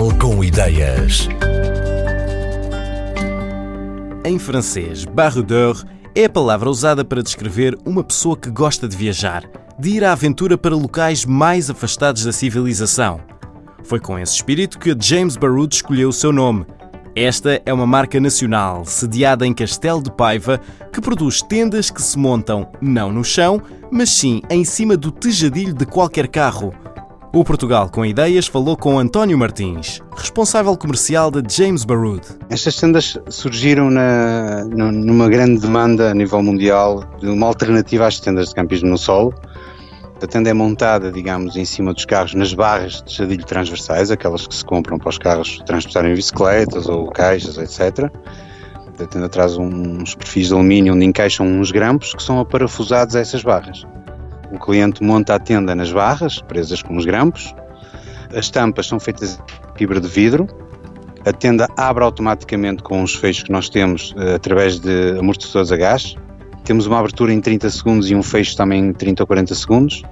Portugal com ideias. Em francês, baroudeur é a palavra usada para descrever uma pessoa que gosta de viajar, de ir à aventura para locais mais afastados da civilização. Foi com esse espírito que James Baroud escolheu o seu nome. Esta é uma marca nacional, sediada em Castelo de Paiva, que produz tendas que se montam não no chão, mas sim em cima do tejadilho de qualquer carro. O Portugal com Ideias falou com António Martins, responsável comercial da James Baroud. Estas tendas surgiram na, numa grande demanda a nível mundial de uma alternativa às tendas de campismo no solo. A tenda é montada, digamos, em cima dos carros nas barras de jadilho transversais, aquelas que se compram para os carros transportarem bicicletas ou caixas, etc. A tenda traz uns perfis de alumínio onde encaixam uns grampos que são aparafusados a essas barras. O cliente monta a tenda nas barras, presas com os grampos. As tampas são feitas de fibra de vidro. A tenda abre automaticamente com os fechos que nós temos uh, através de amortecedores a gás. Temos uma abertura em 30 segundos e um fecho também em 30 ou 40 segundos.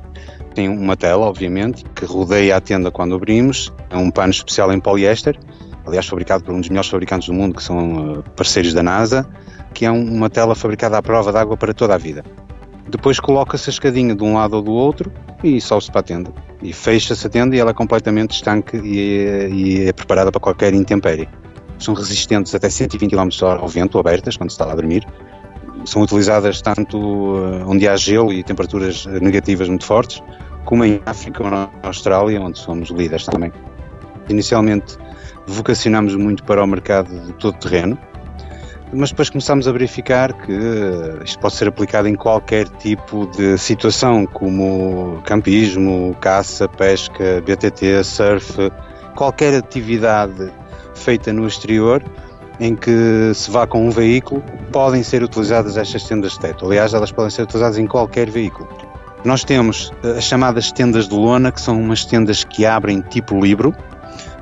Tem uma tela, obviamente, que rodeia a tenda quando abrimos. É um pano especial em poliéster, aliás, fabricado por um dos melhores fabricantes do mundo, que são uh, parceiros da NASA, que é um, uma tela fabricada à prova de água para toda a vida. Depois coloca-se a escadinha de um lado ou do outro e sobe-se para a tenda. E fecha-se a tenda e ela é completamente estanque e, e é preparada para qualquer intempérie. São resistentes até 120 km ao vento, abertas, quando se está lá a dormir. São utilizadas tanto eh, onde há gelo e temperaturas negativas muito fortes, como em África ou na Austrália, onde somos líderes também. Inicialmente vocacionamos muito para o mercado de todo terreno, mas depois começámos a verificar que isto pode ser aplicado em qualquer tipo de situação, como campismo, caça, pesca, BTT, surf, qualquer atividade feita no exterior em que se vá com um veículo, podem ser utilizadas estas tendas de teto. Aliás, elas podem ser utilizadas em qualquer veículo. Nós temos as chamadas tendas de lona, que são umas tendas que abrem tipo livro,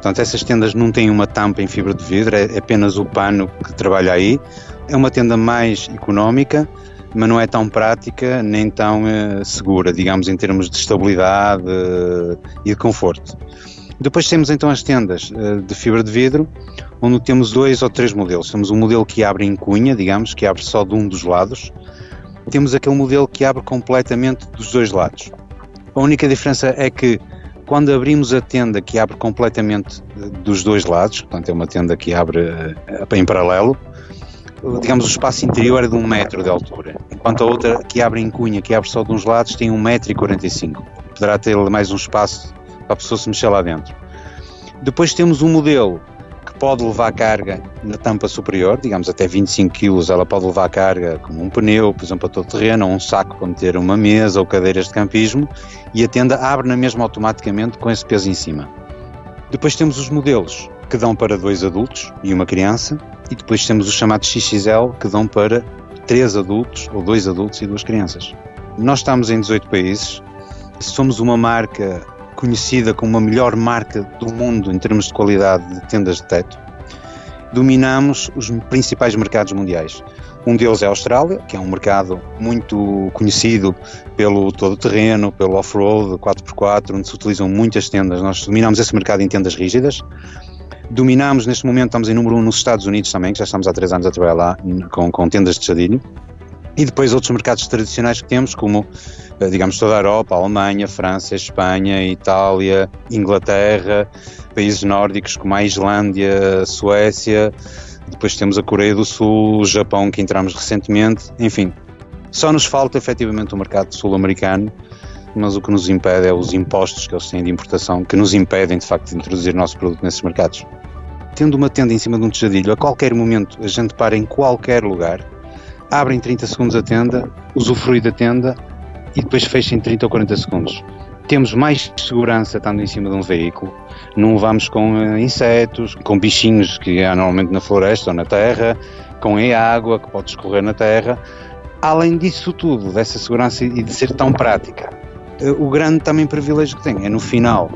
Portanto, essas tendas não têm uma tampa em fibra de vidro, é apenas o pano que trabalha aí. É uma tenda mais económica, mas não é tão prática nem tão uh, segura, digamos, em termos de estabilidade uh, e de conforto. Depois temos então as tendas uh, de fibra de vidro, onde temos dois ou três modelos. Temos um modelo que abre em cunha, digamos, que abre só de um dos lados. Temos aquele modelo que abre completamente dos dois lados. A única diferença é que quando abrimos a tenda que abre completamente eh, dos dois lados, portanto é uma tenda que abre eh, em paralelo, digamos o espaço interior é de um metro de altura, enquanto a outra que abre em cunha, que abre só de uns lados, tem um metro e quarenta e cinco. Poderá ter mais um espaço para a pessoa se mexer lá dentro. Depois temos um modelo pode levar carga na tampa superior, digamos até 25 kg, ela pode levar carga como um pneu, por exemplo, para todo terreno, ou um saco para meter uma mesa ou cadeiras de campismo, e a tenda abre na mesma automaticamente com esse peso em cima. Depois temos os modelos que dão para dois adultos e uma criança, e depois temos os chamados XXL que dão para três adultos ou dois adultos e duas crianças. Nós estamos em 18 países, somos uma marca conhecida como a melhor marca do mundo em termos de qualidade de tendas de teto, dominamos os principais mercados mundiais. Um deles é a Austrália, que é um mercado muito conhecido pelo todo terreno, pelo off-road 4x4, onde se utilizam muitas tendas. Nós dominamos esse mercado em tendas rígidas. Dominamos, neste momento, estamos em número 1 um nos Estados Unidos também, que já estamos há 3 anos a trabalhar lá com, com tendas de chadilho. E depois outros mercados tradicionais que temos, como eh, digamos toda a Europa, a Alemanha, França, Espanha, Itália, Inglaterra, países nórdicos como a Islândia, a Suécia, depois temos a Coreia do Sul, o Japão que entramos recentemente, enfim. Só nos falta efetivamente o mercado sul-americano, mas o que nos impede é os impostos que eles têm de importação, que nos impedem de facto de introduzir o nosso produto nesses mercados. Tendo uma tenda em cima de um tejadilho, a qualquer momento a gente para em qualquer lugar, abre em 30 segundos a tenda, usufrui da tenda e depois fecha em 30 ou 40 segundos. Temos mais segurança estando em cima de um veículo, não vamos com uh, insetos, com bichinhos que há normalmente na floresta ou na terra, com a água que pode escorrer na terra. Além disso tudo, dessa segurança e de ser tão prática, uh, o grande também privilégio que tem é no final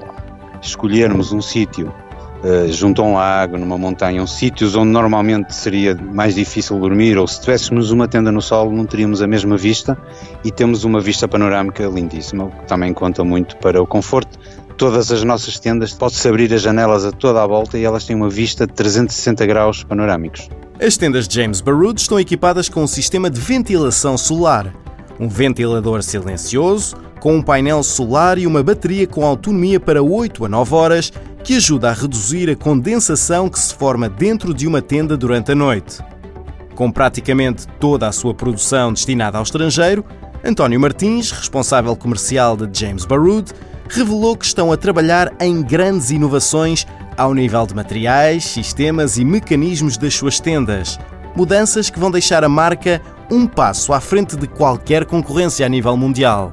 escolhermos um sítio uh, junto a um lago, numa montanha, um sítios onde normalmente seria mais difícil dormir, ou se tivéssemos uma tenda no solo não teríamos a mesma vista e temos uma vista panorâmica lindíssima, o que também conta muito para o conforto todas as nossas tendas, pode-se abrir as janelas a toda a volta e elas têm uma vista de 360 graus panorâmicos. As tendas James Baruch estão equipadas com um sistema de ventilação solar, um ventilador silencioso, com um painel solar e uma bateria com autonomia para 8 a 9 horas, que ajuda a reduzir a condensação que se forma dentro de uma tenda durante a noite. Com praticamente toda a sua produção destinada ao estrangeiro, António Martins, responsável comercial de James Baruch, revelou que estão a trabalhar em grandes inovações ao nível de materiais, sistemas e mecanismos das suas tendas. Mudanças que vão deixar a marca um passo à frente de qualquer concorrência a nível mundial.